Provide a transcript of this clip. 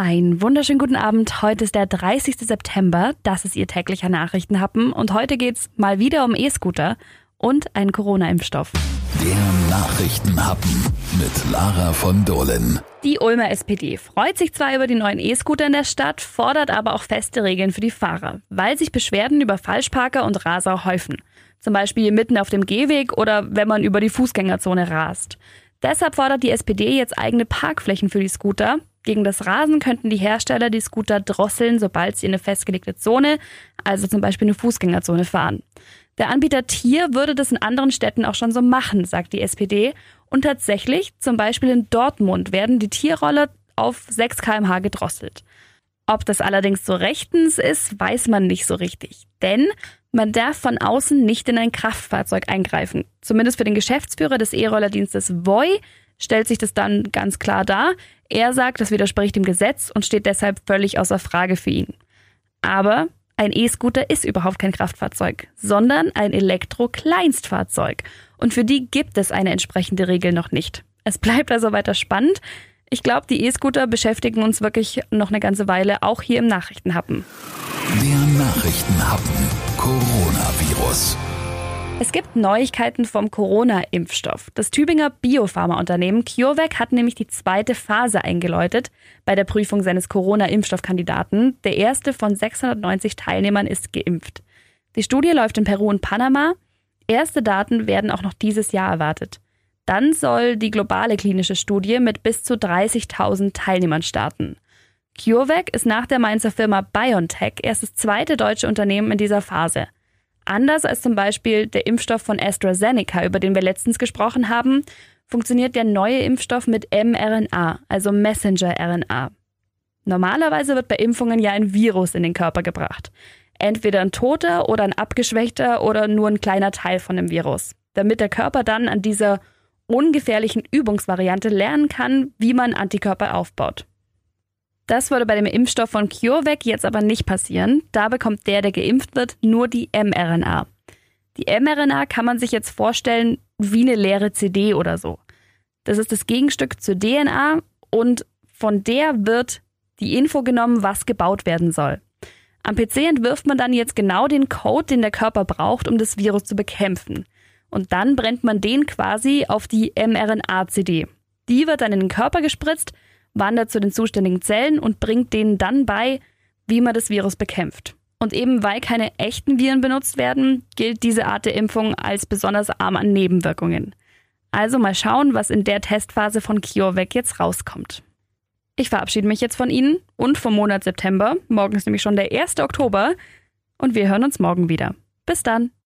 Einen wunderschönen guten Abend. Heute ist der 30. September. Das ist Ihr täglicher Nachrichtenhappen. Und heute geht's mal wieder um E-Scooter und einen Corona-Impfstoff. Der Nachrichtenhappen mit Lara von Dohlen. Die Ulmer SPD freut sich zwar über die neuen E-Scooter in der Stadt, fordert aber auch feste Regeln für die Fahrer, weil sich Beschwerden über Falschparker und Raser häufen. Zum Beispiel mitten auf dem Gehweg oder wenn man über die Fußgängerzone rast. Deshalb fordert die SPD jetzt eigene Parkflächen für die Scooter. Gegen das Rasen könnten die Hersteller die Scooter drosseln, sobald sie in eine festgelegte Zone, also zum Beispiel eine Fußgängerzone, fahren. Der Anbieter Tier würde das in anderen Städten auch schon so machen, sagt die SPD. Und tatsächlich, zum Beispiel in Dortmund, werden die Tierroller auf 6 kmh gedrosselt. Ob das allerdings so rechtens ist, weiß man nicht so richtig. Denn man darf von außen nicht in ein Kraftfahrzeug eingreifen. Zumindest für den Geschäftsführer des E-Rollerdienstes Voi stellt sich das dann ganz klar dar. Er sagt, das widerspricht dem Gesetz und steht deshalb völlig außer Frage für ihn. Aber ein E-Scooter ist überhaupt kein Kraftfahrzeug, sondern ein Elektro-Kleinstfahrzeug. Und für die gibt es eine entsprechende Regel noch nicht. Es bleibt also weiter spannend. Ich glaube, die E-Scooter beschäftigen uns wirklich noch eine ganze Weile, auch hier im Nachrichtenhappen. Der Nachrichtenhappen Coronavirus. Es gibt Neuigkeiten vom Corona-Impfstoff. Das Tübinger Biopharmaunternehmen CureVac hat nämlich die zweite Phase eingeläutet bei der Prüfung seines Corona-Impfstoffkandidaten. Der erste von 690 Teilnehmern ist geimpft. Die Studie läuft in Peru und Panama. Erste Daten werden auch noch dieses Jahr erwartet. Dann soll die globale klinische Studie mit bis zu 30.000 Teilnehmern starten. CureVac ist nach der Mainzer Firma BioNTech erst das zweite deutsche Unternehmen in dieser Phase. Anders als zum Beispiel der Impfstoff von AstraZeneca, über den wir letztens gesprochen haben, funktioniert der neue Impfstoff mit mRNA, also Messenger-RNA. Normalerweise wird bei Impfungen ja ein Virus in den Körper gebracht. Entweder ein toter oder ein abgeschwächter oder nur ein kleiner Teil von dem Virus. Damit der Körper dann an dieser ungefährlichen Übungsvariante lernen kann, wie man Antikörper aufbaut. Das würde bei dem Impfstoff von CureVac jetzt aber nicht passieren. Da bekommt der, der geimpft wird, nur die mRNA. Die mRNA kann man sich jetzt vorstellen wie eine leere CD oder so. Das ist das Gegenstück zur DNA und von der wird die Info genommen, was gebaut werden soll. Am PC entwirft man dann jetzt genau den Code, den der Körper braucht, um das Virus zu bekämpfen. Und dann brennt man den quasi auf die mRNA-CD. Die wird dann in den Körper gespritzt wandert zu den zuständigen Zellen und bringt denen dann bei, wie man das Virus bekämpft. Und eben weil keine echten Viren benutzt werden, gilt diese Art der Impfung als besonders arm an Nebenwirkungen. Also mal schauen, was in der Testphase von CureVac jetzt rauskommt. Ich verabschiede mich jetzt von Ihnen und vom Monat September. Morgen ist nämlich schon der 1. Oktober und wir hören uns morgen wieder. Bis dann.